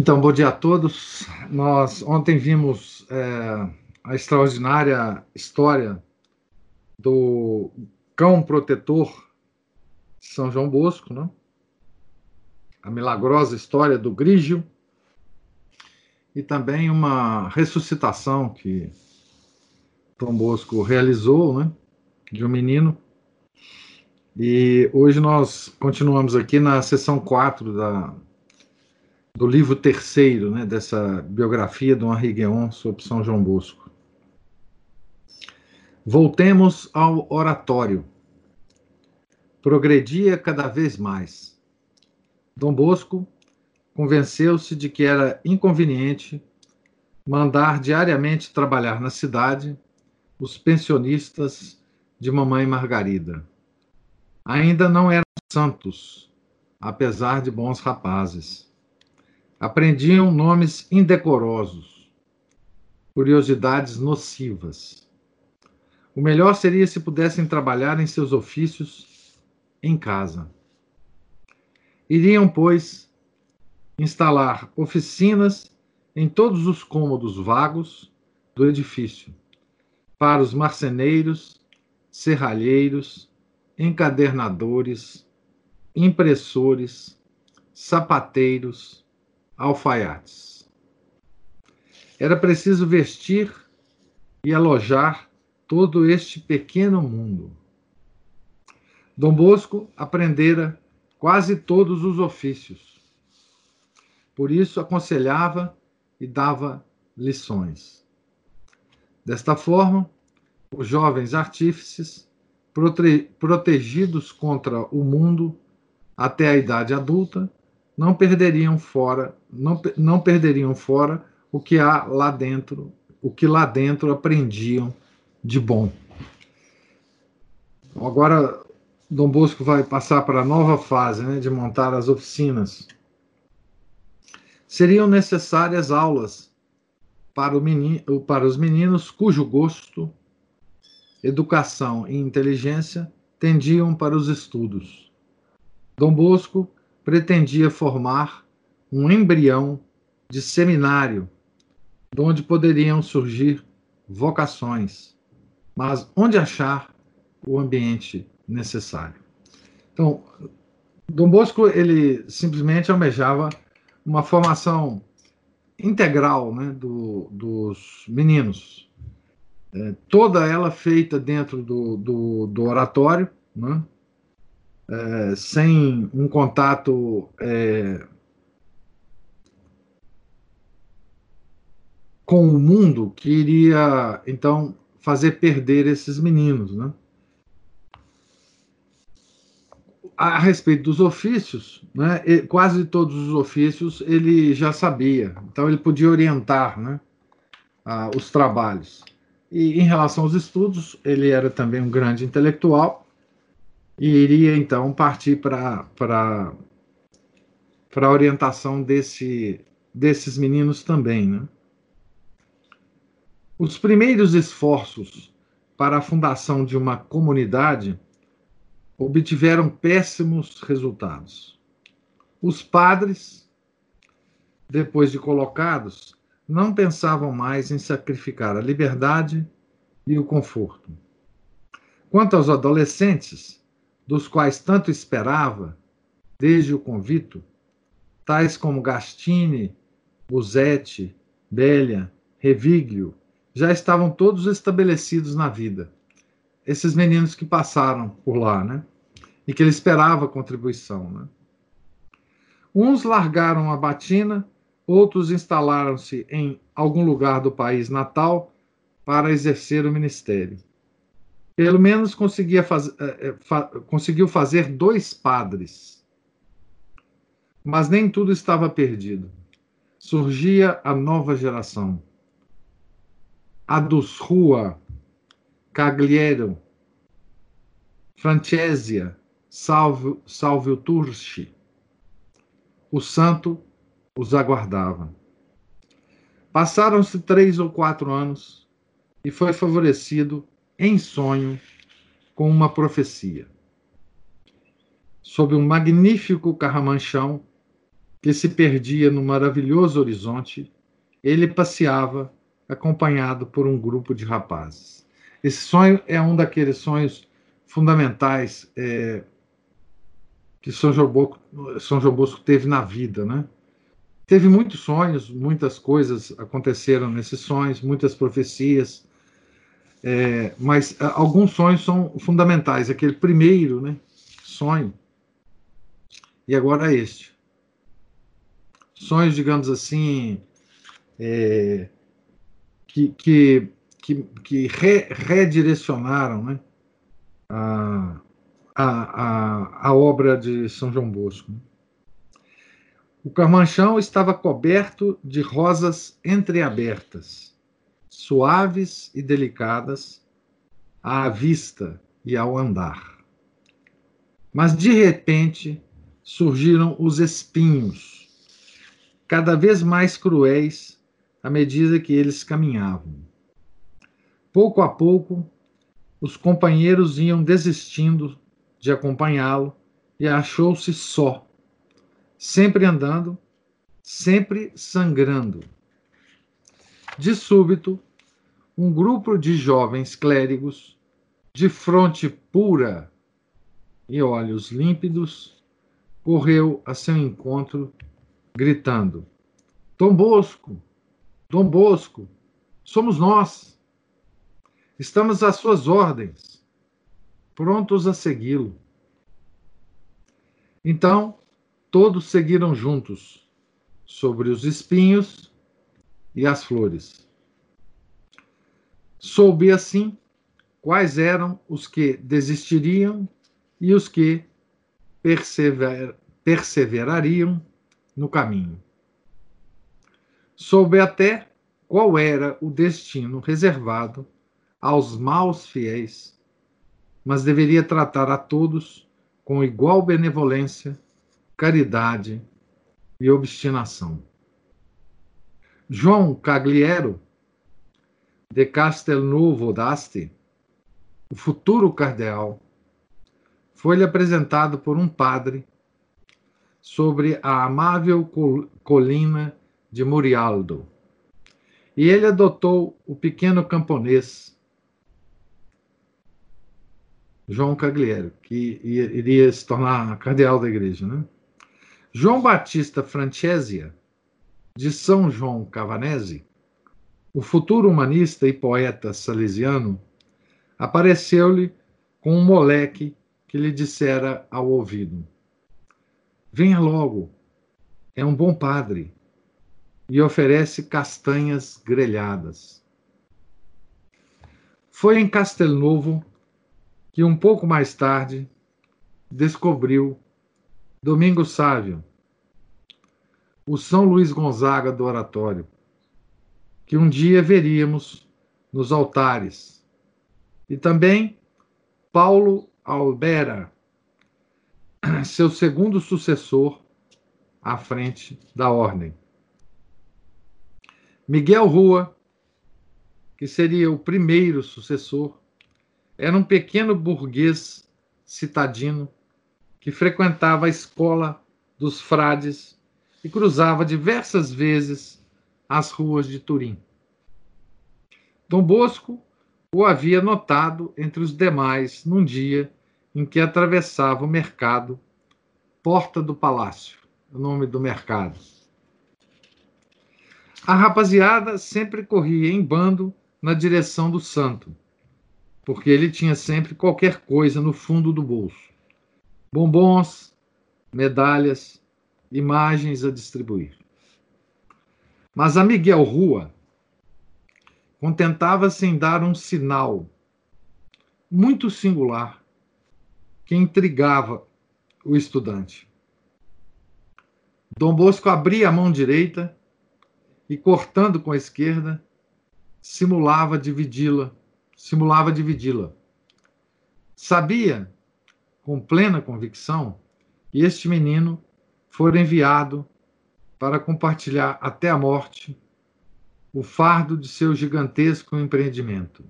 Então, bom dia a todos. Nós ontem vimos é, a extraordinária história do cão protetor de São João Bosco, né? a milagrosa história do Grígio e também uma ressuscitação que Dom Bosco realizou, né, de um menino. E hoje nós continuamos aqui na sessão 4 da, do livro terceiro, né, dessa biografia do Henri Guéon sobre São João Bosco. Voltemos ao oratório. Progredia cada vez mais. Dom Bosco convenceu-se de que era inconveniente mandar diariamente trabalhar na cidade os pensionistas de Mamãe Margarida. Ainda não eram santos, apesar de bons rapazes Aprendiam nomes indecorosos, curiosidades nocivas. O melhor seria se pudessem trabalhar em seus ofícios em casa. Iriam, pois, instalar oficinas em todos os cômodos vagos do edifício, para os marceneiros, serralheiros, encadernadores, impressores, sapateiros, alfaiates. Era preciso vestir e alojar todo este pequeno mundo. Dom Bosco aprendera quase todos os ofícios. Por isso aconselhava e dava lições. Desta forma, os jovens artífices, prote protegidos contra o mundo até a idade adulta, não perderiam fora, não, não perderiam fora o que há lá dentro, o que lá dentro aprendiam de bom. Agora, Dom Bosco vai passar para a nova fase né, de montar as oficinas. Seriam necessárias aulas para, menino, para os meninos cujo gosto, educação e inteligência tendiam para os estudos. Dom Bosco pretendia formar um embrião de seminário, de onde poderiam surgir vocações, mas onde achar o ambiente necessário. Então, Dom Bosco ele simplesmente almejava uma formação integral né, do, dos meninos, é, toda ela feita dentro do, do, do oratório, né, é, sem um contato é, com o mundo que iria então fazer perder esses meninos, né? A respeito dos ofícios, né, quase todos os ofícios ele já sabia, então ele podia orientar né, os trabalhos. E em relação aos estudos, ele era também um grande intelectual, e iria então partir para a orientação desse, desses meninos também. Né? Os primeiros esforços para a fundação de uma comunidade obtiveram péssimos resultados. Os padres, depois de colocados, não pensavam mais em sacrificar a liberdade e o conforto. Quanto aos adolescentes, dos quais tanto esperava, desde o convito, tais como Gastine, Buzetti, Bélia, Reviglio, já estavam todos estabelecidos na vida. Esses meninos que passaram por lá, né? E que ele esperava contribuição, né? Uns largaram a batina, outros instalaram-se em algum lugar do país natal para exercer o ministério pelo menos conseguia faz, é, é, fa, conseguiu fazer dois padres. Mas nem tudo estava perdido. Surgia a nova geração. A dos Rua, Cagliero, Francesia, Salvio, Salvio Turci. O santo os aguardava. Passaram-se três ou quatro anos e foi favorecido em sonho com uma profecia. Sob um magnífico carramanchão que se perdia no maravilhoso horizonte, ele passeava acompanhado por um grupo de rapazes. Esse sonho é um daqueles sonhos fundamentais é, que São João, Bosco, São João Bosco teve na vida, né? Teve muitos sonhos, muitas coisas aconteceram nesses sonhos, muitas profecias, é, mas alguns sonhos são fundamentais. Aquele primeiro né, sonho, e agora este. Sonhos, digamos assim, é, que, que, que, que re, redirecionaram né, a, a, a, obra de São João Bosco. O carmanchão estava coberto de rosas entreabertas, suaves e delicadas à vista e ao andar. Mas de repente surgiram os espinhos, cada vez mais cruéis à medida que eles caminhavam. Pouco a pouco, os companheiros iam desistindo de acompanhá-lo e achou-se só, sempre andando, sempre sangrando. De súbito, um grupo de jovens clérigos, de fronte pura e olhos límpidos, correu a seu encontro, gritando: Dom Bosco, Dom Bosco, somos nós. Estamos às suas ordens prontos a segui-lo. Então, todos seguiram juntos, sobre os espinhos e as flores. Soube assim quais eram os que desistiriam e os que persever, perseverariam no caminho. Soube até qual era o destino reservado aos maus fiéis mas deveria tratar a todos com igual benevolência, caridade e obstinação. João Cagliero, de Castelnuovo d'Asti, o futuro cardeal, foi-lhe apresentado por um padre sobre a amável colina de Murialdo. E ele adotou o pequeno camponês João Cagliero, que iria se tornar cardeal da igreja. Né? João Batista Francesia, de São João Cavanese, o futuro humanista e poeta salesiano, apareceu-lhe com um moleque que lhe dissera ao ouvido: Venha logo, é um bom padre, e oferece castanhas grelhadas. Foi em Castelnovo que um pouco mais tarde descobriu Domingo Sávio, o São Luís Gonzaga do oratório, que um dia veríamos nos altares, e também Paulo Albera, seu segundo sucessor à frente da ordem. Miguel Rua, que seria o primeiro sucessor, era um pequeno burguês citadino que frequentava a escola dos frades e cruzava diversas vezes as ruas de Turim. Dom Bosco o havia notado entre os demais num dia em que atravessava o mercado, Porta do Palácio, o nome do mercado. A rapaziada sempre corria em bando na direção do santo porque ele tinha sempre qualquer coisa no fundo do bolso: bombons, medalhas, imagens a distribuir. Mas a Miguel Rua contentava-se em dar um sinal muito singular que intrigava o estudante. Dom Bosco abria a mão direita e, cortando com a esquerda, simulava dividi-la, simulava dividi-la. Sabia, com plena convicção, que este menino fora enviado para compartilhar até a morte o fardo de seu gigantesco empreendimento.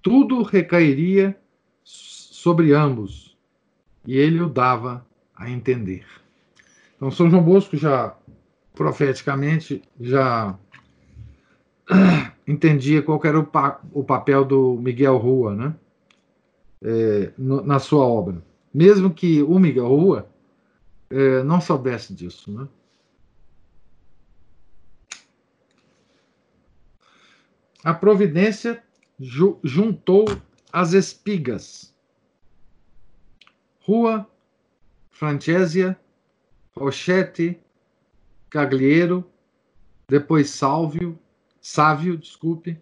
Tudo recairia sobre ambos, e ele o dava a entender. Então, São João Bosco já profeticamente já entendia qual era o, pa o papel do Miguel Rua, né? É, no, na sua obra. Mesmo que o Miguel Rua é, não soubesse disso, né? A providência ju juntou as espigas. Rua, Francésia, Rochete, Cagliero, depois Sálvio, Sávio, desculpe,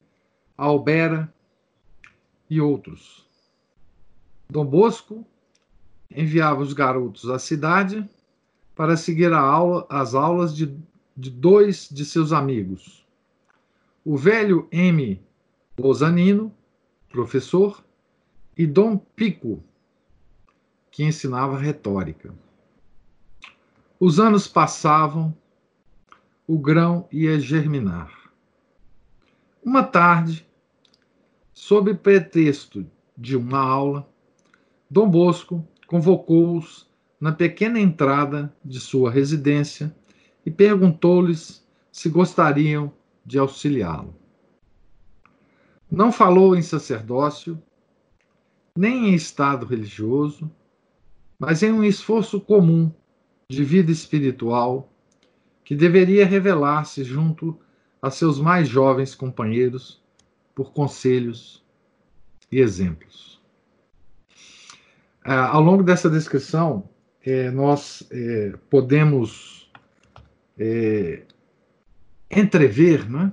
Albera e outros. Dom Bosco enviava os garotos à cidade para seguir aula, as aulas de, de dois de seus amigos. O velho M. Lozanino, professor, e Dom Pico, que ensinava retórica. Os anos passavam, o grão ia germinar. Uma tarde, sob pretexto de uma aula, Dom Bosco convocou-os na pequena entrada de sua residência e perguntou-lhes se gostariam de auxiliá-lo. Não falou em sacerdócio, nem em estado religioso, mas em um esforço comum de vida espiritual que deveria revelar-se junto a seus mais jovens companheiros por conselhos e exemplos. É, ao longo dessa descrição, é, nós é, podemos é, entrever né,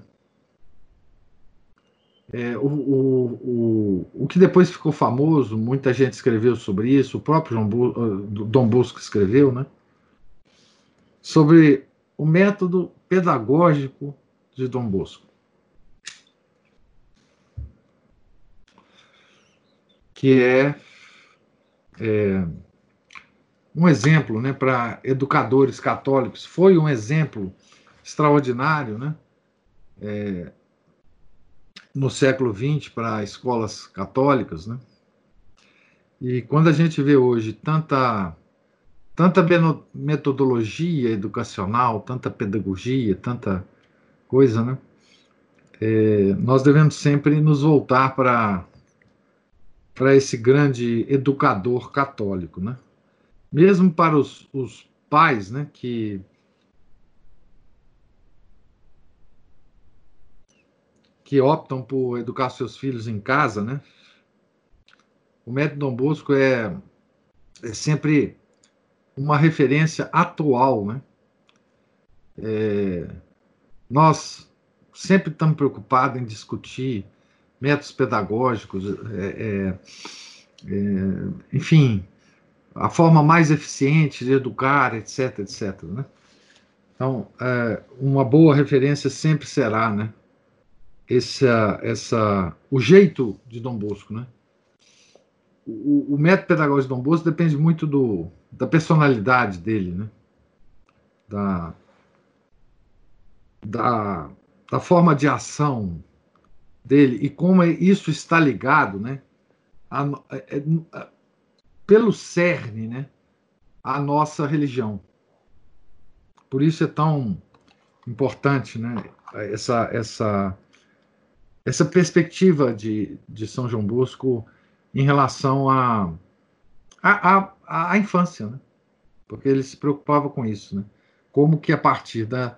é, o, o, o, o que depois ficou famoso, muita gente escreveu sobre isso, o próprio Bu, Dom Bosco escreveu, né, sobre o método pedagógico de Dom Bosco. Que é, é um exemplo né, para educadores católicos, foi um exemplo extraordinário né, é, no século XX para escolas católicas. Né? E quando a gente vê hoje tanta tanta metodologia educacional, tanta pedagogia, tanta coisa, né? É, nós devemos sempre nos voltar para para esse grande educador católico, né? Mesmo para os, os pais, né? Que que optam por educar seus filhos em casa, né? O método Dom Bosco é, é sempre uma referência atual, né? É, nós sempre estamos preocupados em discutir métodos pedagógicos, é, é, é, enfim, a forma mais eficiente de educar, etc, etc. Né? Então, é, uma boa referência sempre será, né? Essa, essa, o jeito de Dom Bosco, né? O, o método pedagógico de Dom Bosco depende muito do, da personalidade dele, né? Da, da, da forma de ação dele e como isso está ligado, né? A, a, é, a, é, pelo cerne, né? A nossa religião. Por isso é tão importante, né? Essa, essa, essa perspectiva de, de São João Bosco em relação a a, a, a infância, né? porque ele se preocupava com isso, né? Como que a partir da,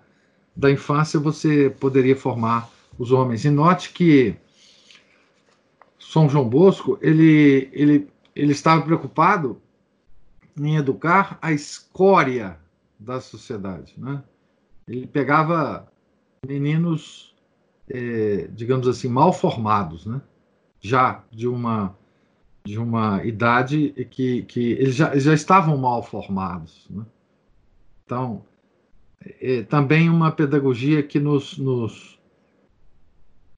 da infância você poderia formar os homens. E note que São João Bosco ele, ele, ele estava preocupado em educar a escória da sociedade, né? Ele pegava meninos, é, digamos assim, mal formados, né? Já de uma de uma idade que, que eles, já, eles já estavam mal formados. Né? Então, é também uma pedagogia que nos, nos,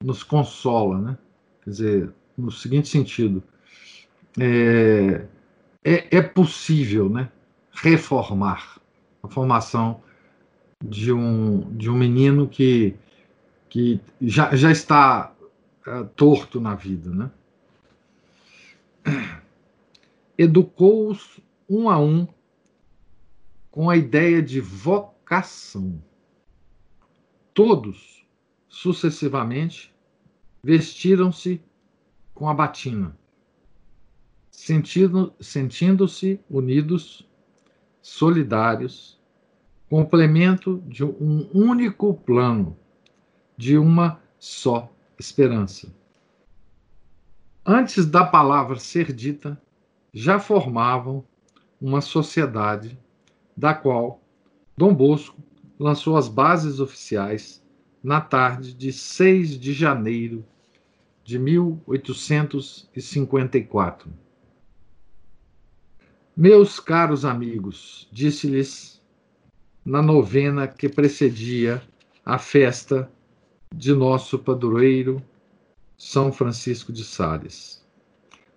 nos consola, né? Quer dizer, no seguinte sentido, é, é, é possível, né? Reformar a formação de um, de um menino que, que já, já está uh, torto na vida, né? Educou-os um a um com a ideia de vocação. Todos, sucessivamente, vestiram-se com a batina, sentindo, sentindo-se unidos, solidários, complemento de um único plano, de uma só esperança. Antes da palavra ser dita, já formavam uma sociedade da qual Dom Bosco lançou as bases oficiais na tarde de 6 de janeiro de 1854. Meus caros amigos, disse-lhes na novena que precedia a festa de nosso padroeiro São Francisco de Sales.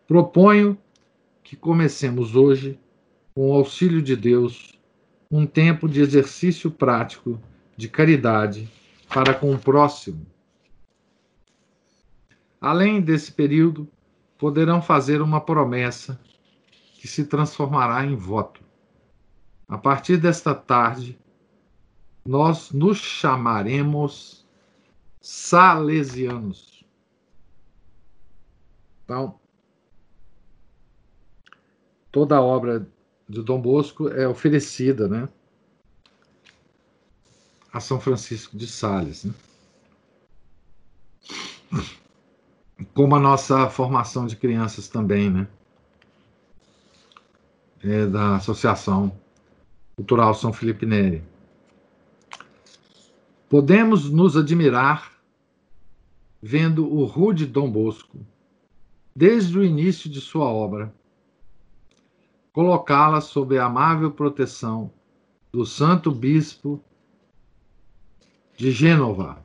Proponho que comecemos hoje, com o auxílio de Deus, um tempo de exercício prático de caridade para com o próximo. Além desse período, poderão fazer uma promessa que se transformará em voto. A partir desta tarde, nós nos chamaremos salesianos. Então, toda a obra de Dom Bosco é oferecida, né, a São Francisco de Sales, né? Como a nossa formação de crianças também, né? É da Associação Cultural São Felipe Neri. Podemos nos admirar vendo o rude Dom Bosco, desde o início de sua obra, colocá-la sob a amável proteção do Santo Bispo de Gênova.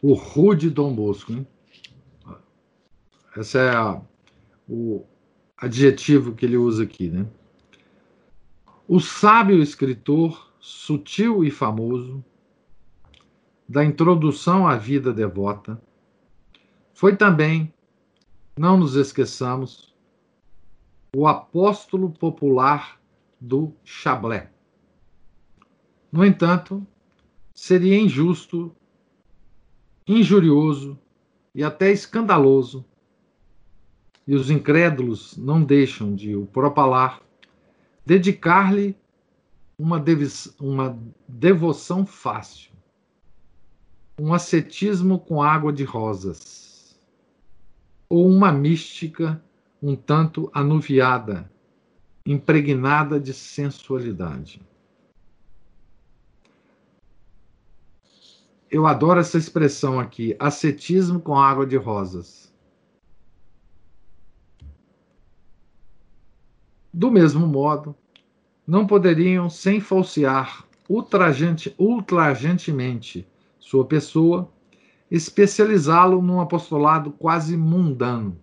O rude Dom Bosco. Hein? Esse é a, o adjetivo que ele usa aqui. Né? O sábio escritor, sutil e famoso, da introdução à vida devota, foi também, não nos esqueçamos, o apóstolo popular do Chablé. No entanto, seria injusto, injurioso e até escandaloso, e os incrédulos não deixam de o propalar, dedicar-lhe uma, uma devoção fácil, um ascetismo com água de rosas, ou uma mística um tanto anuviada, impregnada de sensualidade. Eu adoro essa expressão aqui, ascetismo com água de rosas. Do mesmo modo, não poderiam, sem falsear ultrajante, ultrajantemente sua pessoa, especializá-lo num apostolado quase mundano,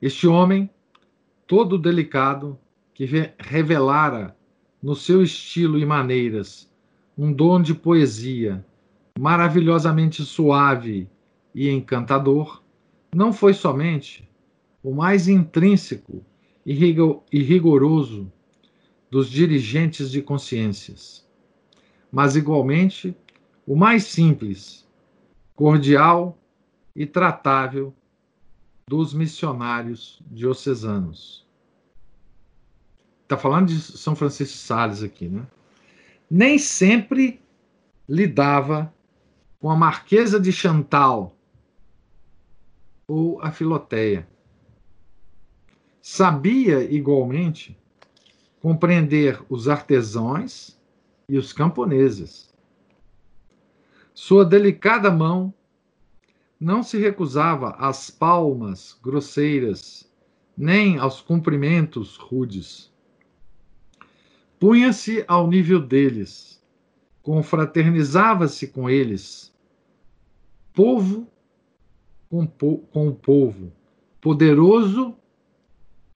Este homem, todo delicado, que revelara no seu estilo e maneiras um dom de poesia maravilhosamente suave e encantador, não foi somente o mais intrínseco e rigoroso dos dirigentes de consciências, mas igualmente o mais simples, cordial e tratável dos missionários diocesanos. Está falando de São Francisco de Sales aqui, né? Nem sempre lidava com a Marquesa de Chantal ou a Filoteia. Sabia, igualmente, compreender os artesãos e os camponeses. Sua delicada mão não se recusava às palmas grosseiras nem aos cumprimentos rudes. Punha-se ao nível deles, confraternizava-se com eles, povo com, po com o povo, poderoso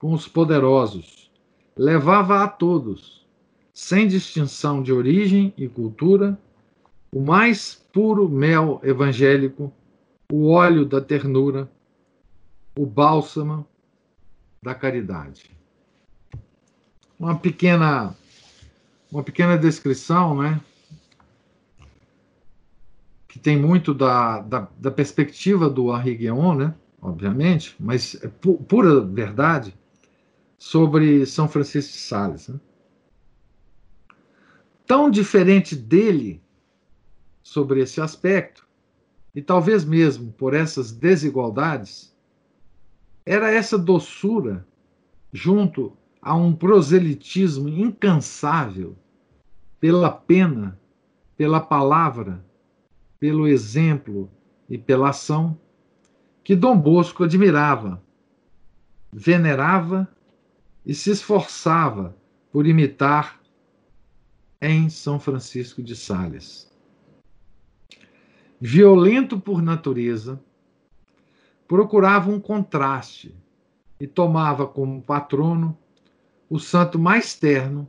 com os poderosos, levava a todos, sem distinção de origem e cultura, o mais puro mel evangélico, o óleo da ternura, o bálsamo da caridade. Uma pequena uma pequena descrição, né? Que tem muito da, da, da perspectiva do Henri né? Obviamente, mas é pu pura verdade sobre São Francisco de Sales. Né? Tão diferente dele sobre esse aspecto, e talvez mesmo por essas desigualdades, era essa doçura junto a um proselitismo incansável pela pena, pela palavra, pelo exemplo e pela ação, que Dom Bosco admirava, venerava e se esforçava por imitar em São Francisco de Sales. Violento por natureza, procurava um contraste e tomava como patrono o santo mais terno,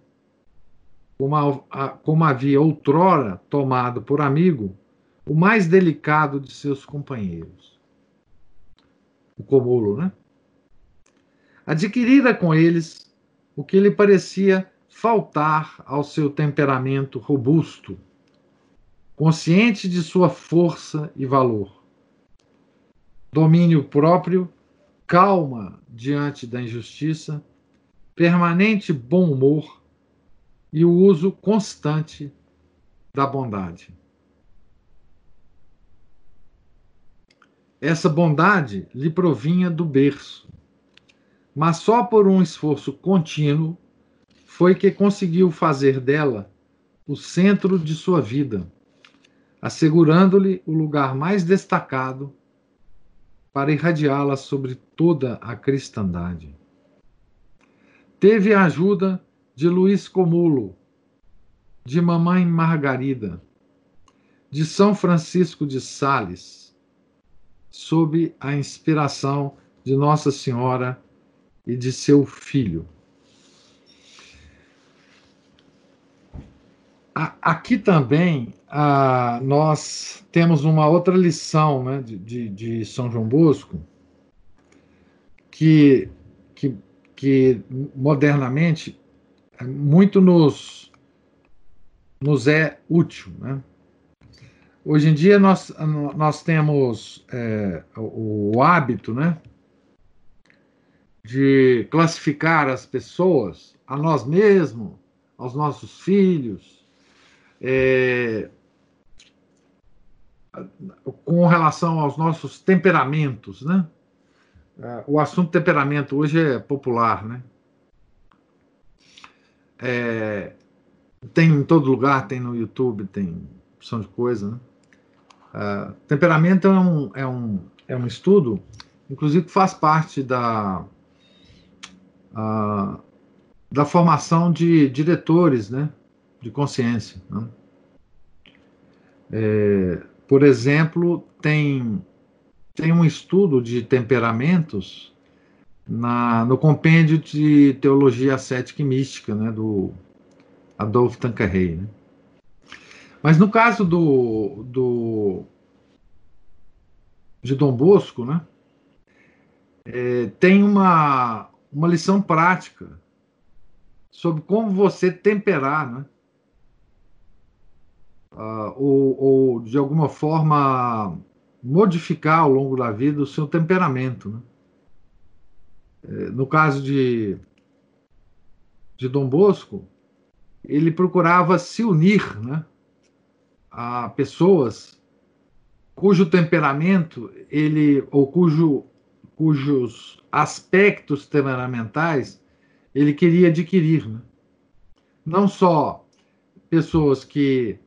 como, a, como havia outrora tomado por amigo o mais delicado de seus companheiros. O Comulo, né? Adquirira com eles o que lhe parecia faltar ao seu temperamento robusto, consciente de sua força e valor. Domínio próprio, calma diante da injustiça, permanente bom humor e o uso constante da bondade. Essa bondade lhe provinha do berço, mas só por um esforço contínuo foi que conseguiu fazer dela o centro de sua vida, assegurando-lhe o lugar mais destacado para irradiá-la sobre toda a cristandade. Teve a ajuda de Luiz Comulo, de Mamãe Margarida, de São Francisco de Sales, sob a inspiração de Nossa Senhora e de seu filho. Aqui também ah, nós temos uma outra lição né, de, de, de São João Bosco, que, que que modernamente muito nos, nos é útil. Né? Hoje em dia nós, nós temos é, o, o, hábito né, de classificar as pessoas, a nós mesmos, aos nossos filhos, é, com relação aos nossos temperamentos, né? É, o assunto temperamento hoje é popular, né? É, tem em todo lugar, tem no YouTube, tem opção de coisa, né? Uh, temperamento é um, é, um, é um estudo, inclusive que faz parte da, da formação de diretores né, de consciência. Né? É, por exemplo, tem tem um estudo de temperamentos na, no compêndio de teologia ascética e mística, né, do Adolfo Tanqueray. Né? Mas no caso do, do de Dom Bosco, né, é, tem uma, uma lição prática sobre como você temperar, né, uh, ou, ou de alguma forma modificar ao longo da vida o seu temperamento. Né? É, no caso de, de Dom Bosco, ele procurava se unir né, a pessoas cujo temperamento ele ou cujo, cujos aspectos temperamentais ele queria adquirir, né? não só pessoas que,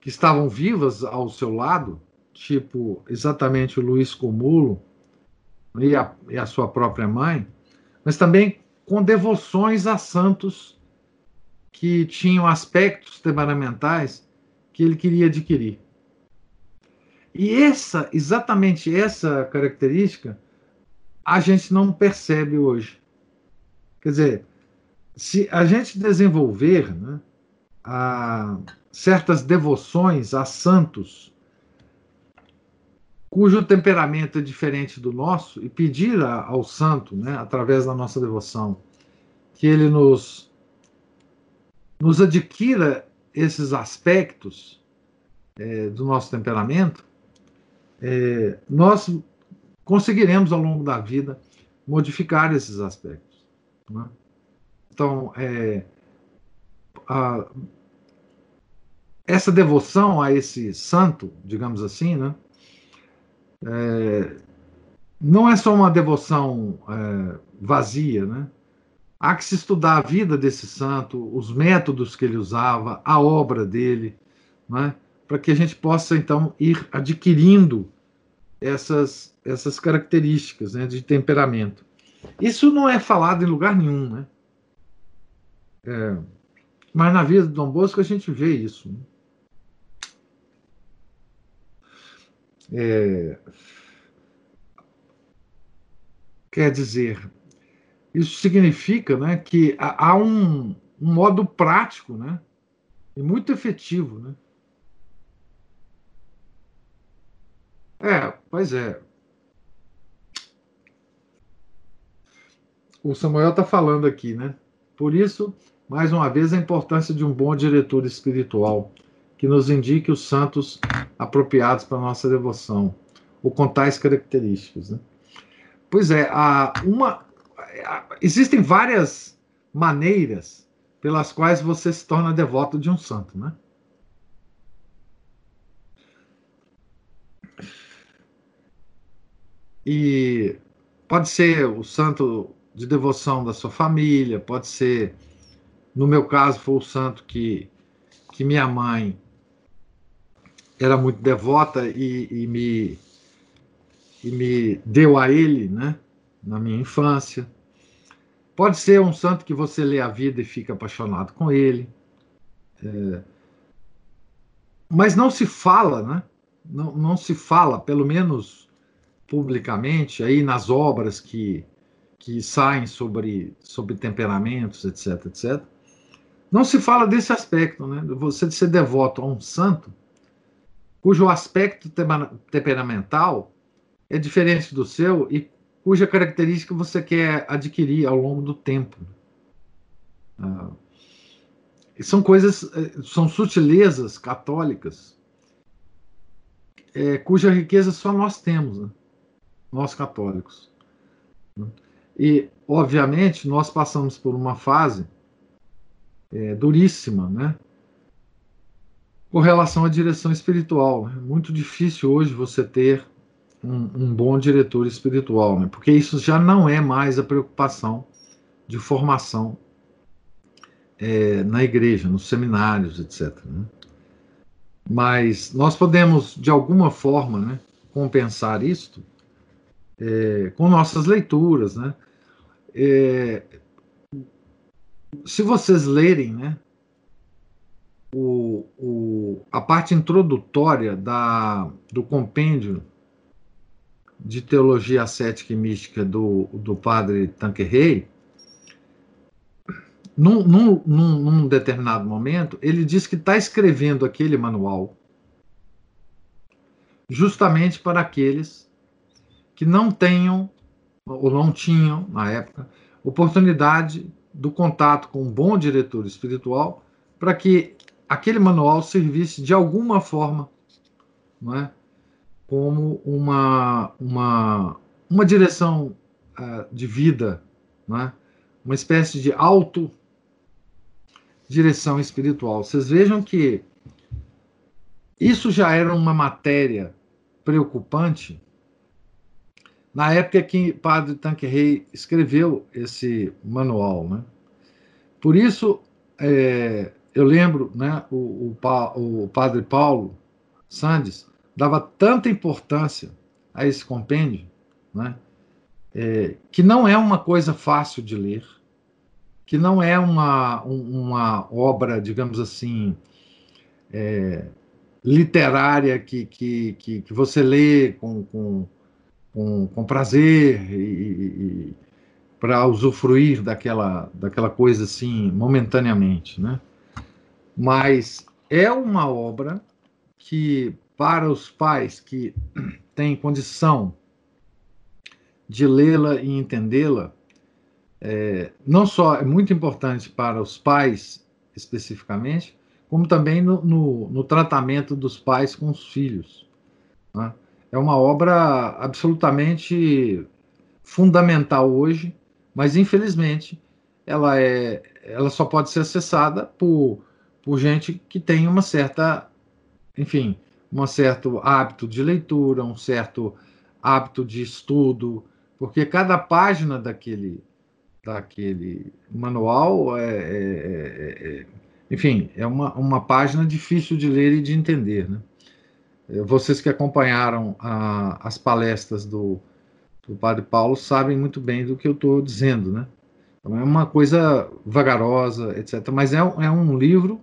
que estavam vivas ao seu lado, tipo exatamente o Luiz Comulo e a, e a sua própria mãe, mas também com devoções a santos que tinham aspectos temperamentais que ele queria adquirir. E essa, exatamente essa característica, a gente não percebe hoje. Quer dizer, se a gente desenvolver né, a, certas devoções a santos cujo temperamento é diferente do nosso e pedir ao santo, né, através da nossa devoção, que ele nos nos adquira esses aspectos é, do nosso temperamento, é, nós conseguiremos ao longo da vida modificar esses aspectos. Né? Então, é, a, essa devoção a esse santo, digamos assim, né, é, não é só uma devoção é, vazia, né? Há que se estudar a vida desse santo, os métodos que ele usava, a obra dele, né? para que a gente possa então ir adquirindo essas, essas características né, de temperamento. Isso não é falado em lugar nenhum, né? É, mas na vida do Dom Bosco a gente vê isso. Né? É, quer dizer, isso significa né, que há um, um modo prático né, e muito efetivo. Né? É, pois é. O Samuel está falando aqui, né? Por isso, mais uma vez, a importância de um bom diretor espiritual que nos indique os santos apropriados para nossa devoção, ou com tais características. Né? Pois é, há uma, existem várias maneiras pelas quais você se torna devoto de um santo, né? E pode ser o santo de devoção da sua família, pode ser, no meu caso, foi o santo que, que minha mãe era muito devota e, e me, e me deu a ele, né, na minha infância. Pode ser um santo que você lê a vida e fica apaixonado com ele. É, mas não se fala, né? Não, não se fala, pelo menos publicamente, aí nas obras que, que saem sobre, sobre temperamentos, etc, etc. Não se fala desse aspecto, né? Você ser devoto a um santo cujo aspecto temperamental é diferente do seu e cuja característica você quer adquirir ao longo do tempo. Ah, são coisas, eh, são sutilezas católicas é, cuja riqueza só nós temos, né? Nós católicos. E, obviamente, nós passamos por uma fase é, duríssima, né? Com relação à direção espiritual. É muito difícil hoje você ter um, um bom diretor espiritual, né? porque isso já não é mais a preocupação de formação é, na igreja, nos seminários, etc. Né? Mas nós podemos, de alguma forma, né, compensar isto é, com nossas leituras. Né? É, se vocês lerem né, o, o, a parte introdutória da, do compêndio de teologia ascética e mística do, do padre Tanquerrey, num, num, num, determinado momento, ele diz que está escrevendo aquele manual justamente para aqueles que não tenham, ou não tinham, na época, oportunidade do contato com um bom diretor espiritual, para que aquele manual servisse de alguma forma não é, como uma, uma, uma direção uh, de vida, né? uma espécie de auto direção espiritual. Vocês vejam que isso já era uma matéria preocupante na época que Padre Tanquerrey escreveu esse manual. Né? Por isso, é, eu lembro né, o, o, o Padre Paulo Sandes dava tanta importância a esse compêndio, né? é, que não é uma coisa fácil de ler, que não é uma, uma obra, digamos assim, é, literária que, que, que, que, você lê com, com, com, com prazer e, e para usufruir daquela, daquela coisa assim momentaneamente, né? Mas é uma obra que para os pais que têm condição de lê-la e entendê-la, é, não só é muito importante para os pais especificamente, como também no, no, no tratamento dos pais com os filhos. Né? É uma obra absolutamente fundamental hoje, mas infelizmente ela é, ela só pode ser acessada por, por gente que tem uma certa, enfim, um certo hábito de leitura, um certo hábito de estudo, porque cada página daquele daquele manual é, é, é, é enfim, é uma, uma página difícil de ler e de entender. Né? É, vocês que acompanharam a, as palestras do, do Padre Paulo sabem muito bem do que eu estou dizendo. Né? Então, é uma coisa vagarosa, etc. Mas é, é um livro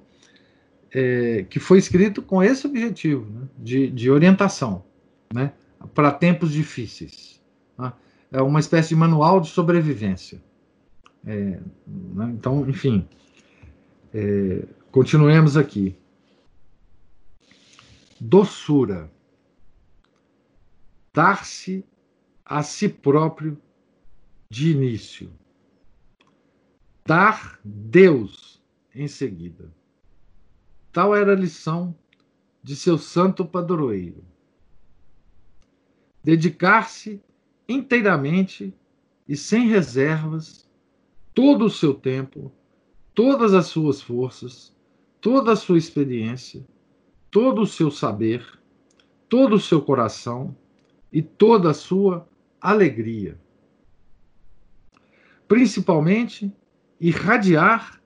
é, que foi escrito com esse objetivo, né? de, de orientação né? para tempos difíceis. Né? É uma espécie de manual de sobrevivência. É, né? Então, enfim, continuemos aqui. Doçura. Dar-se a si próprio de início. Dar Deus em seguida. Tal era a lição de seu santo padroeiro. Dedicar-se inteiramente e sem reservas todo o seu tempo todas as suas forças, toda a sua experiência, todo o seu saber, todo o seu coração e toda a sua alegria. Principalmente, irradiar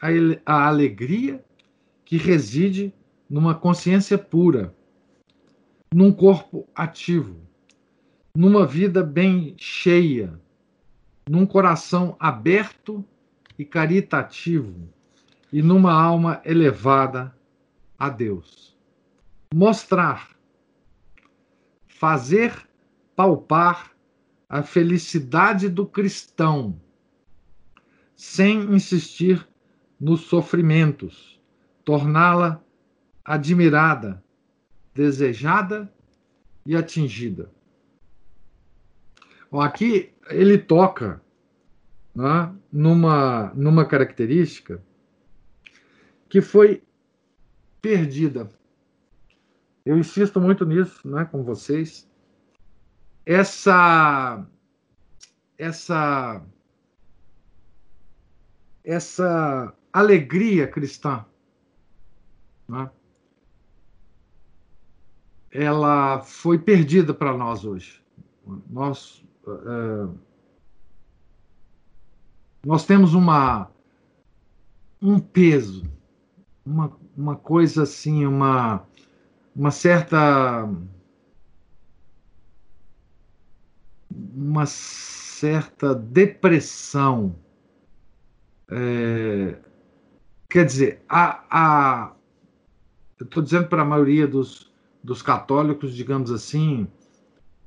a, a alegria que reside numa consciência pura, num corpo ativo, numa vida bem cheia, num coração aberto e caritativo e numa alma elevada a Deus. Mostrar, fazer palpar a felicidade do cristão, sem insistir nos sofrimentos, torná-la admirada, desejada e atingida. Bom, aqui ele toca né, numa, numa característica que foi perdida. Eu insisto muito nisso né, com vocês. Essa, essa, essa alegria cristã, né, ela foi perdida para nós hoje. Nós. Uh, nós temos uma um peso, uma, uma coisa assim, uma, uma certa uma certa depressão. É, quer dizer, a, a, eu estou dizendo para a maioria dos, dos católicos, digamos assim,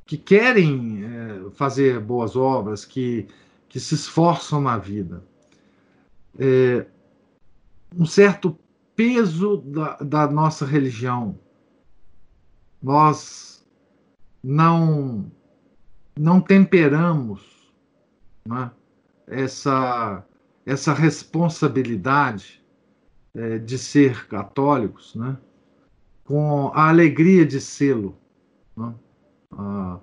que querem é, fazer boas obras, que que se esforçam na vida. É, um certo peso da, da nossa religião. Nós não não temperamos né, essa essa responsabilidade é, de ser católicos, né, com a alegria de sê-lo. Né? Ah,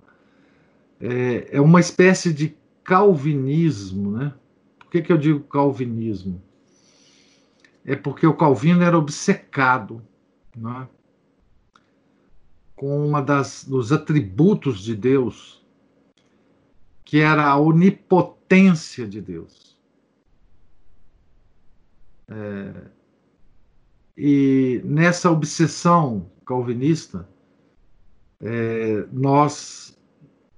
é, é uma espécie de calvinismo, né? Por que, que eu digo calvinismo? É porque o Calvino era obcecado né? com uma das dos atributos de Deus, que era a onipotência de Deus. É, e nessa obsessão calvinista, é, nós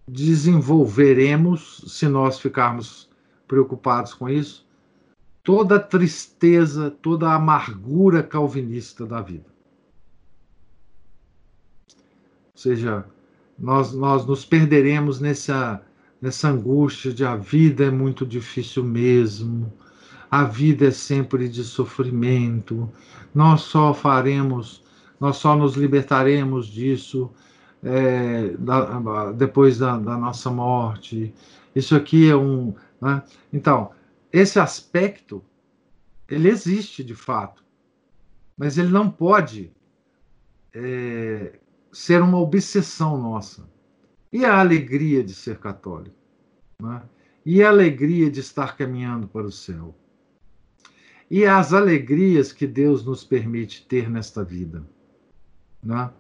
desenvolveremos, se nós ficarmos preocupados com isso, toda a tristeza, toda a amargura calvinista da vida. Ou seja, nós, nós nos perderemos nessa, nessa angústia de a vida é muito difícil mesmo, a vida é sempre de sofrimento, nós só faremos, nós só nos libertaremos disso é, da, depois da, da, nossa morte. Isso aqui é um. Né? Então, esse aspecto, ele existe de fato, mas ele não pode é, ser uma obsessão nossa. E a alegria de ser católico? Né? E a alegria de estar caminhando para o céu? E as alegrias que Deus nos permite ter nesta vida, né?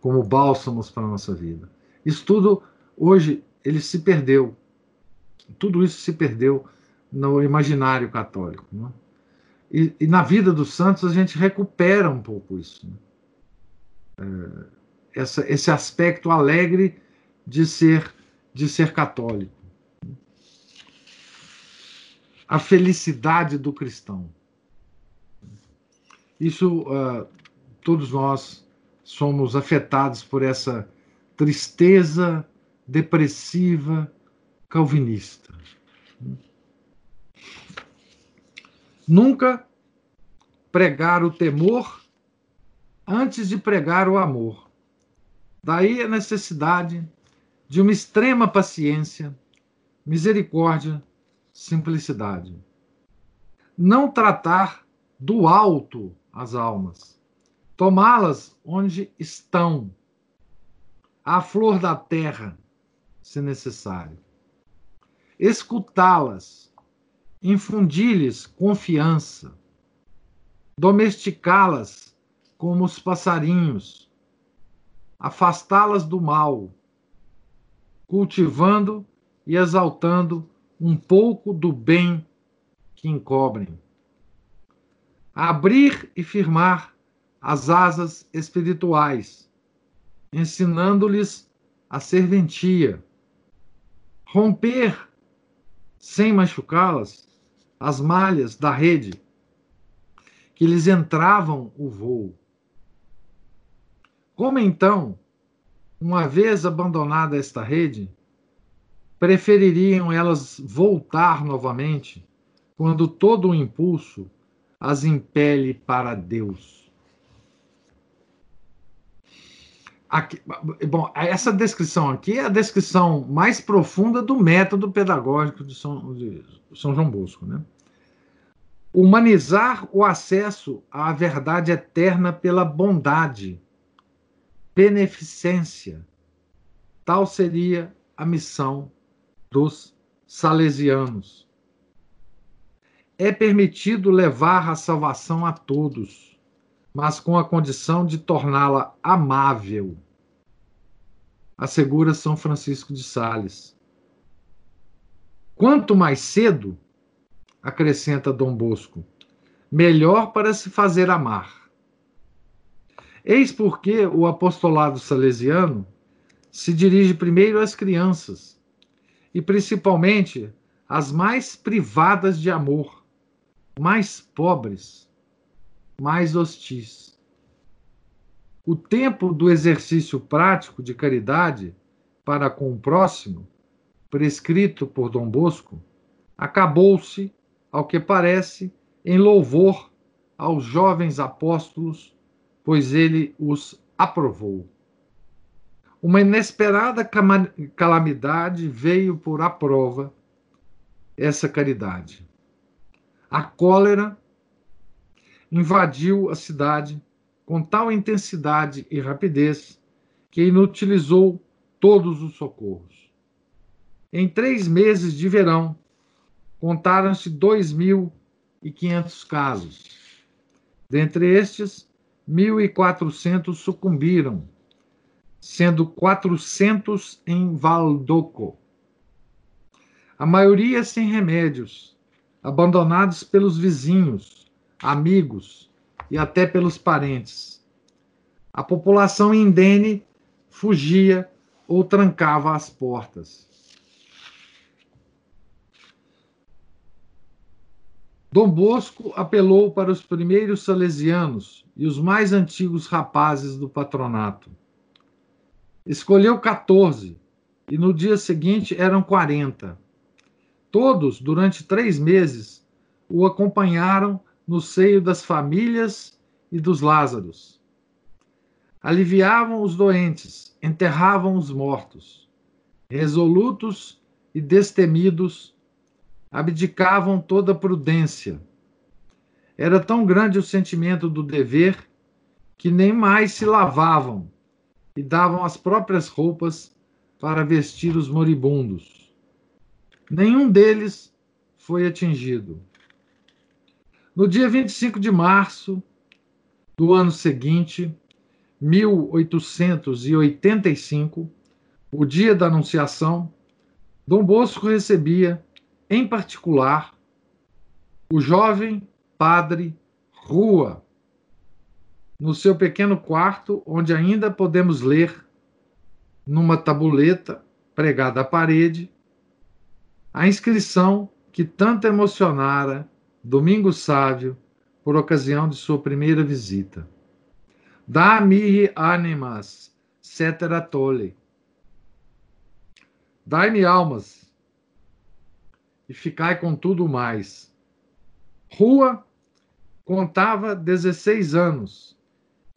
como bálsamos para a nossa vida. Isso tudo, hoje, ele se perdeu. Tudo isso se perdeu no imaginário católico. Né? E, e, na vida dos santos a gente recupera um pouco isso. Né? É, essa, esse aspecto alegre de ser de ser católico. A felicidade do cristão. Isso uh, todos nós somos afetados por essa tristeza depressiva calvinista. Nunca pregar o temor antes de pregar o amor. Daí a necessidade de uma extrema paciência, misericórdia, simplicidade. Não tratar do alto as almas, tomá-las onde estão, à flor da terra, se necessário. Escutá-las, infundir-lhes confiança, domesticá-las como os passarinhos afastá-las do mal, cultivando e exaltando um pouco do bem que encobrem. Abrir e firmar as asas espirituais, ensinando-lhes a serventia. Romper, sem machucá-las, as malhas da rede que lhes entravam o voo como então, uma vez abandonada esta rede, prefeririam elas voltar novamente quando todo o impulso as impele para Deus? Aqui, bom, essa descrição aqui é a descrição mais profunda do método pedagógico de São, de São João Bosco. Né? Humanizar o acesso à verdade eterna pela bondade beneficência. Tal seria a missão dos salesianos. É permitido levar a salvação a todos, mas com a condição de torná-la amável, assegura São Francisco de Sales. Quanto mais cedo, acrescenta Dom Bosco, melhor para se fazer amar. Eis porque o apostolado salesiano se dirige primeiro às crianças, e principalmente às mais privadas de amor, mais pobres, mais hostis. O tempo do exercício prático de caridade para com o próximo, prescrito por Dom Bosco, acabou-se, ao que parece, em louvor aos jovens apóstolos pois ele os aprovou. Uma inesperada calamidade veio por a prova essa caridade. A cólera invadiu a cidade com tal intensidade e rapidez que inutilizou todos os socorros. Em três meses de verão, contaram-se 2.500 casos. Dentre estes, 1.400 sucumbiram, sendo 400 em Valdoco. A maioria sem remédios, abandonados pelos vizinhos, amigos e até pelos parentes. A população indene fugia ou trancava as portas. Dom Bosco apelou para os primeiros salesianos e os mais antigos rapazes do patronato. Escolheu 14 e no dia seguinte eram 40. Todos, durante três meses, o acompanharam no seio das famílias e dos Lázaros. Aliviavam os doentes, enterravam os mortos. Resolutos e destemidos, abdicavam toda prudência. Era tão grande o sentimento do dever que nem mais se lavavam e davam as próprias roupas para vestir os moribundos. Nenhum deles foi atingido. No dia 25 de março do ano seguinte, 1885, o dia da Anunciação, Dom Bosco recebia em particular, o jovem padre Rua, no seu pequeno quarto, onde ainda podemos ler, numa tabuleta pregada à parede, a inscrição que tanto emocionara Domingo Sávio por ocasião de sua primeira visita. Dá-me animas, cetera tole. Dai-me almas, e ficai com tudo mais. Rua contava 16 anos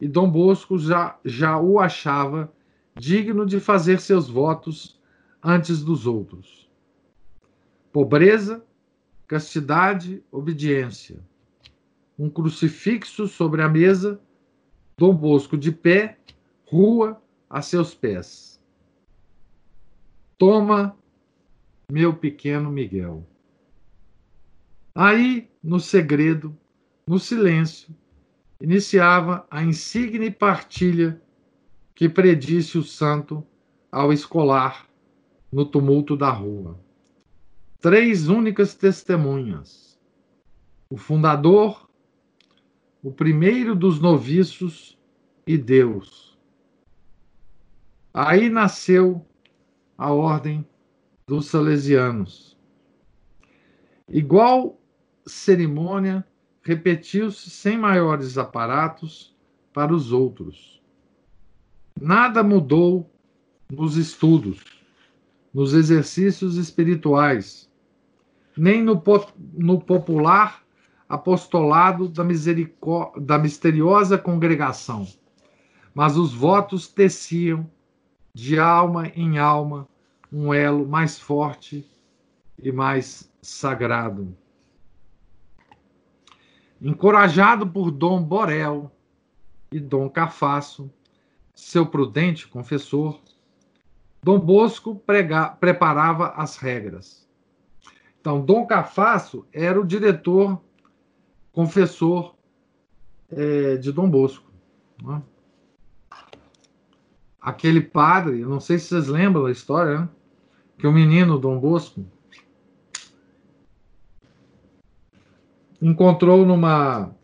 e Dom Bosco já, já o achava digno de fazer seus votos antes dos outros. Pobreza, castidade, obediência. Um crucifixo sobre a mesa, Dom Bosco de pé, rua a seus pés. Toma meu pequeno Miguel. Aí, no segredo, no silêncio, iniciava a insigne partilha que predisse o santo ao escolar no tumulto da rua. Três únicas testemunhas: o fundador, o primeiro dos noviços e Deus. Aí nasceu a ordem dos salesianos. Igual cerimônia repetiu-se sem maiores aparatos para os outros. Nada mudou nos estudos, nos exercícios espirituais, nem no, no popular apostolado da, da misteriosa congregação, mas os votos teciam de alma em alma um elo mais forte e mais sagrado. Encorajado por Dom Borel e Dom Cafasso, seu prudente confessor, Dom Bosco prega, preparava as regras. Então, Dom Cafasso era o diretor confessor é, de Dom Bosco. Né? Aquele padre, não sei se vocês lembram da história, né? que o menino Dom Bosco encontrou numa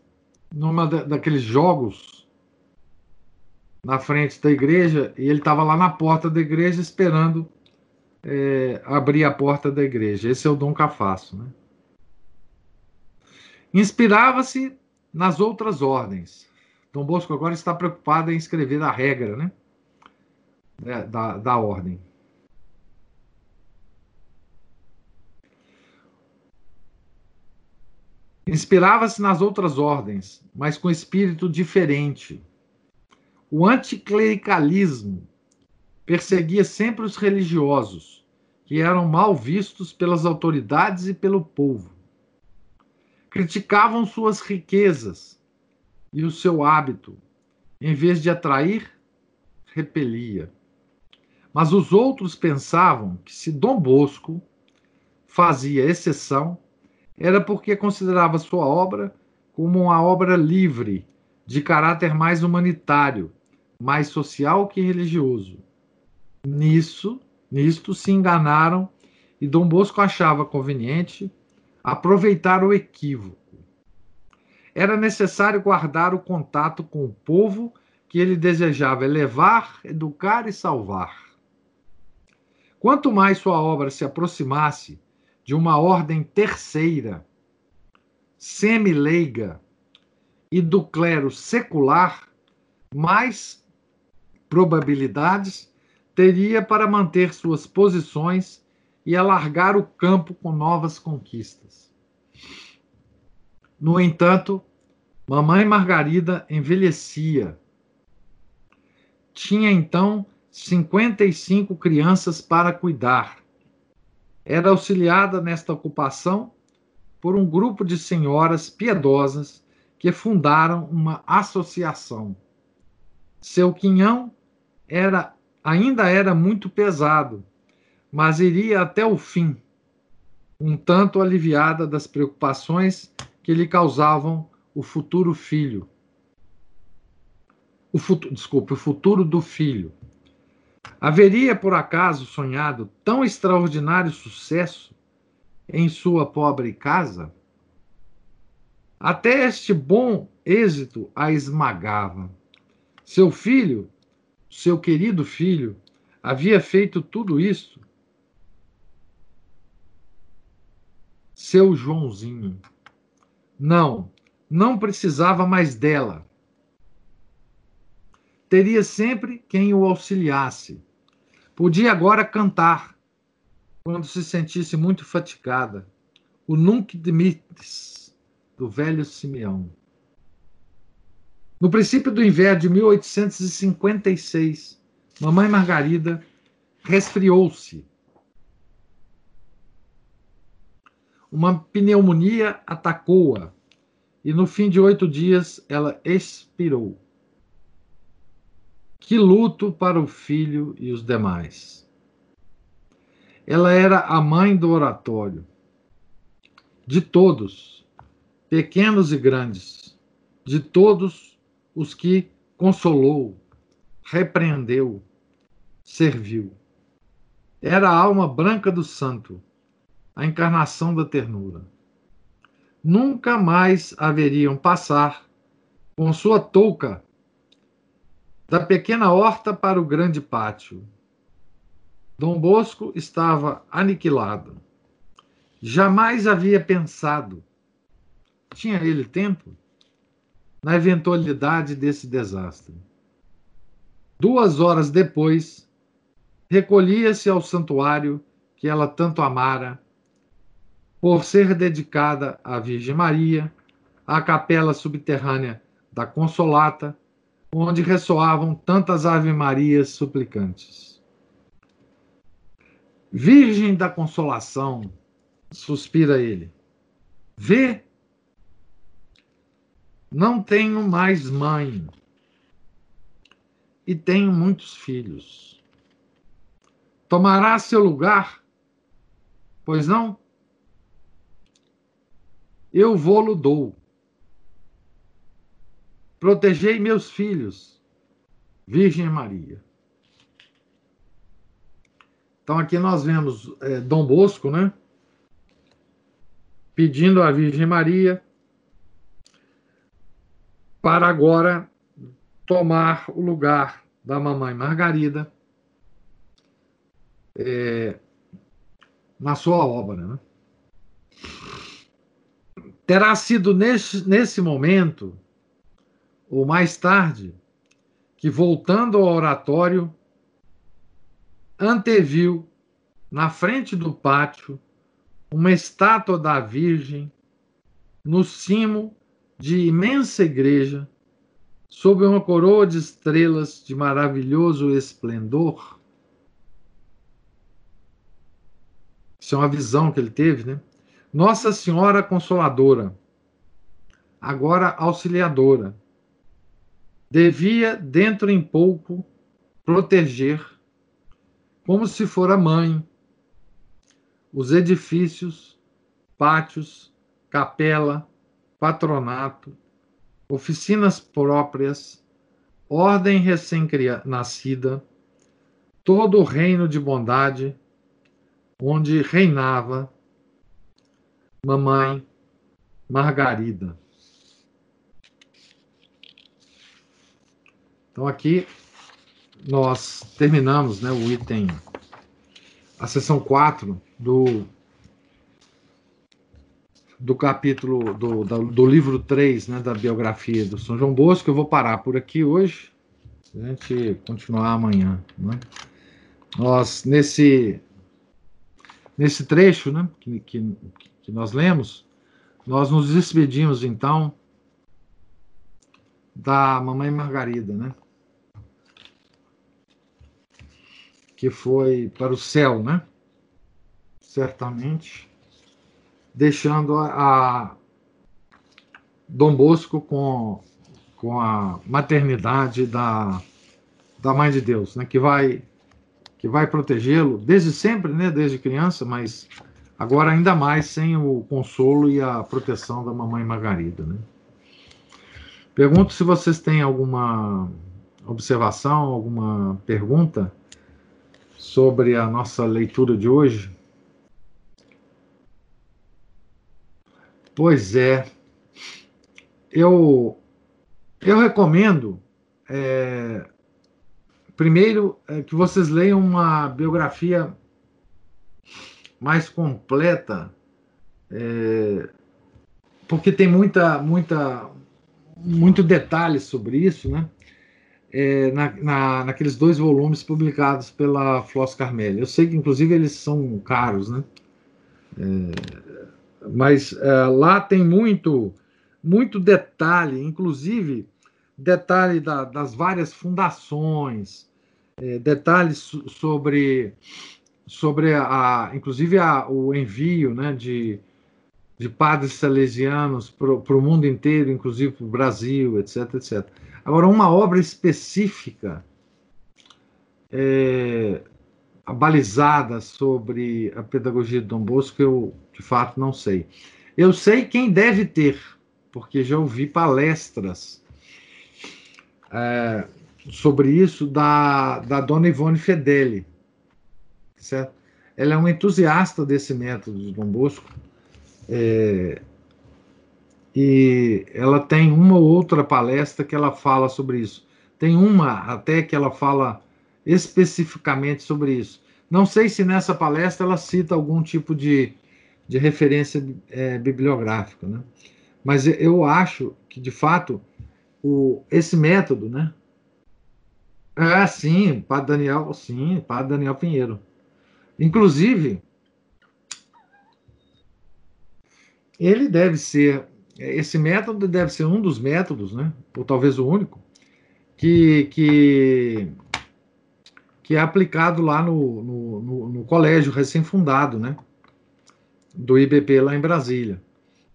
numa daqueles jogos na frente da igreja e ele estava lá na porta da igreja esperando é, abrir a porta da igreja. Esse é o Dom Cafasso, né? Inspirava-se nas outras ordens. Dom Bosco agora está preocupado em escrever a regra, né? É, da, da ordem. Inspirava-se nas outras ordens, mas com espírito diferente. O anticlericalismo perseguia sempre os religiosos, que eram mal vistos pelas autoridades e pelo povo. Criticavam suas riquezas e o seu hábito, em vez de atrair, repelia. Mas os outros pensavam que se Dom Bosco fazia exceção, era porque considerava sua obra como uma obra livre, de caráter mais humanitário, mais social que religioso. Nisso, nisto se enganaram e Dom Bosco achava conveniente aproveitar o equívoco. Era necessário guardar o contato com o povo que ele desejava elevar, educar e salvar. Quanto mais sua obra se aproximasse de uma ordem terceira, semileiga e do clero secular, mais probabilidades teria para manter suas posições e alargar o campo com novas conquistas. No entanto, Mamãe Margarida envelhecia. Tinha então 55 crianças para cuidar. Era auxiliada nesta ocupação por um grupo de senhoras piedosas que fundaram uma associação. Seu quinhão era ainda era muito pesado, mas iria até o fim, um tanto aliviada das preocupações que lhe causavam o futuro filho. O futuro, desculpe, o futuro do filho. Haveria, por acaso, sonhado tão extraordinário sucesso em sua pobre casa? Até este bom êxito a esmagava. Seu filho seu querido filho havia feito tudo isso? Seu Joãozinho. Não, não precisava mais dela. Teria sempre quem o auxiliasse. Podia agora cantar, quando se sentisse muito fatigada, o Nunc Dimitris, do velho Simeão. No princípio do inverno de 1856, Mamãe Margarida resfriou-se. Uma pneumonia atacou-a e no fim de oito dias ela expirou. Que luto para o filho e os demais. Ela era a mãe do oratório, de todos, pequenos e grandes, de todos os que consolou, repreendeu, serviu. Era a alma branca do santo, a encarnação da ternura. Nunca mais haveriam passar com sua touca da pequena horta para o grande pátio. Dom Bosco estava aniquilado. Jamais havia pensado. Tinha ele tempo? Na eventualidade desse desastre. Duas horas depois, recolhia-se ao santuário que ela tanto amara, por ser dedicada à Virgem Maria, à capela subterrânea da Consolata, onde ressoavam tantas ave-marias suplicantes. Virgem da Consolação, suspira ele, vê não tenho mais mãe e tenho muitos filhos. Tomará seu lugar? Pois não? Eu vou-lo dou. Protegei meus filhos, Virgem Maria. Então aqui nós vemos é, Dom Bosco, né? Pedindo à Virgem Maria para agora tomar o lugar da mamãe Margarida é, na sua obra. Né? Terá sido nesse, nesse momento, ou mais tarde, que voltando ao oratório, anteviu na frente do pátio uma estátua da Virgem no cimo de imensa igreja, sob uma coroa de estrelas de maravilhoso esplendor. Isso é uma visão que ele teve, né? Nossa Senhora Consoladora, agora auxiliadora, devia, dentro em pouco, proteger, como se fora mãe, os edifícios, pátios, capela, patronato, oficinas próprias, ordem recém-nascida, todo o reino de bondade, onde reinava Mamãe Margarida. Então aqui nós terminamos né, o item a sessão 4 do, do capítulo do, do, livro 3 né, da biografia do São João Bosco. Eu vou parar por aqui hoje, a gente continuar amanhã. Né? Nós, nesse, nesse trecho né, que, que, que nós lemos, nós nos despedimos então da mamãe Margarida, né? Que foi para o céu, né? Certamente, deixando a, a Dom Bosco com, com a maternidade da, da Mãe de Deus, né? Que vai que vai protegê-lo desde sempre, né? Desde criança, mas agora ainda mais sem o consolo e a proteção da mamãe Margarida, né? Pergunto se vocês têm alguma observação, alguma pergunta sobre a nossa leitura de hoje. Pois é, eu, eu recomendo, é, primeiro, é, que vocês leiam uma biografia mais completa, é, porque tem muita, muita, muito detalhe sobre isso, né? É, na, na, naqueles dois volumes publicados pela Floss Carmelli. Eu sei que, inclusive, eles são caros, né? É, mas é, lá tem muito, muito detalhe, inclusive detalhe da, das várias fundações, é, detalhes sobre, sobre a, inclusive a, o envio, né, de de padres salesianos para o mundo inteiro, inclusive para o Brasil, etc, etc. Agora, uma obra específica, é, balizada sobre a pedagogia de Dom Bosco, eu de fato não sei. Eu sei quem deve ter, porque já ouvi palestras é, sobre isso da, da dona Ivone Fedeli, certo? Ela é uma entusiasta desse método de Dom Bosco, é, e ela tem uma ou outra palestra que ela fala sobre isso. Tem uma até que ela fala especificamente sobre isso. Não sei se nessa palestra ela cita algum tipo de, de referência é, bibliográfica, né? mas eu acho que, de fato, o, esse método, né? É, sim, Padre Daniel, sim, Padre Daniel Pinheiro. Inclusive, ele deve ser, esse método deve ser um dos métodos, né, ou talvez o único, que, que, que é aplicado lá no, no, no, no colégio recém-fundado, né, do IBP lá em Brasília.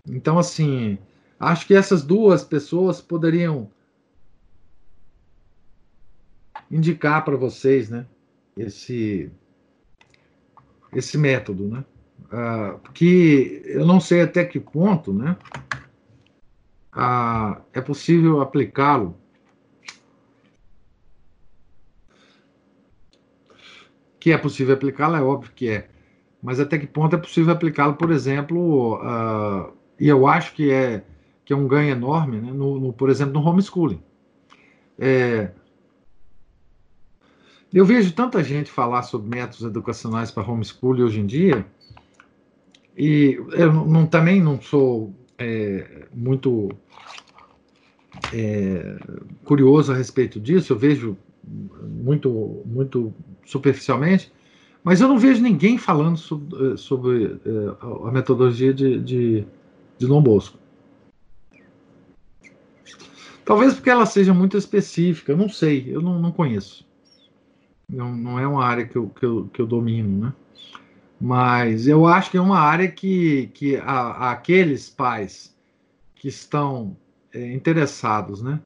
Então, assim, acho que essas duas pessoas poderiam indicar para vocês, né, esse, esse método, né? uh, que eu não sei até que ponto né, é possível aplicá-lo que é possível aplicá-lo, é óbvio que é, mas até que ponto é possível aplicá-lo, por exemplo, uh, e eu acho que é, que é um ganho enorme, né, no, no por exemplo, no homeschooling. É, eu vejo tanta gente falar sobre métodos educacionais para homeschooling hoje em dia, e eu não, também não sou é, muito é, curioso a respeito disso, eu vejo muito, muito superficialmente, mas eu não vejo ninguém falando sobre, sobre é, a metodologia de, de, de Dom Bosco. Talvez porque ela seja muito específica, eu não sei, eu não, não conheço. Não, não é uma área que eu, que eu, que eu domino, né? Mas eu acho que é uma área que, que a, aqueles pais que estão é, interessados né,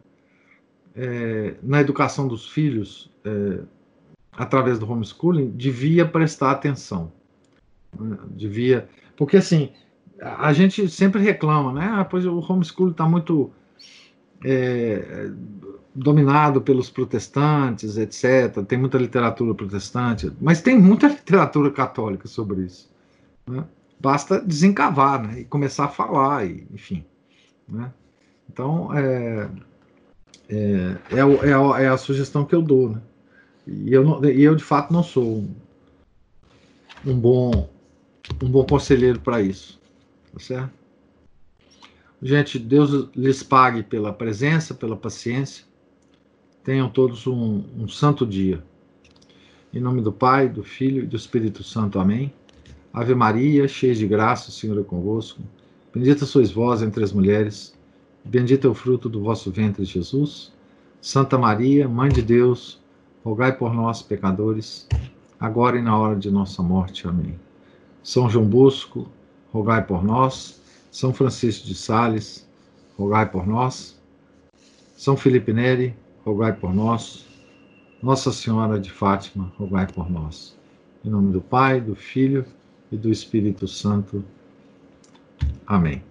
é, na educação dos filhos é, através do homeschooling devia prestar atenção. Né, devia. Porque assim, a gente sempre reclama, né? Ah, pois o homeschooling está muito é, dominado pelos protestantes, etc. Tem muita literatura protestante, mas tem muita literatura católica sobre isso. Né? Basta desencavar né? e começar a falar, e, enfim. Né? Então, é, é, é, é, a, é, a, sugestão que eu dou. Né? E, eu não, eu, de fato, não sou um, um bom, um bom conselheiro para isso. Tá certo? Gente, Deus lhes pague pela presença, pela paciência. Tenham todos um, um santo dia. Em nome do Pai, do Filho e do Espírito Santo. Amém. Ave Maria, cheia de graça, o Senhor é convosco. Bendita sois vós entre as mulheres. Bendito é o fruto do vosso ventre, Jesus. Santa Maria, Mãe de Deus, rogai por nós, pecadores, agora e na hora de nossa morte. Amém. São João Bosco, rogai por nós. São Francisco de Sales, rogai por nós. São Felipe Neri, rogai por nós. Nossa Senhora de Fátima, rogai por nós. Em nome do Pai, do Filho e do Espírito Santo. Amém.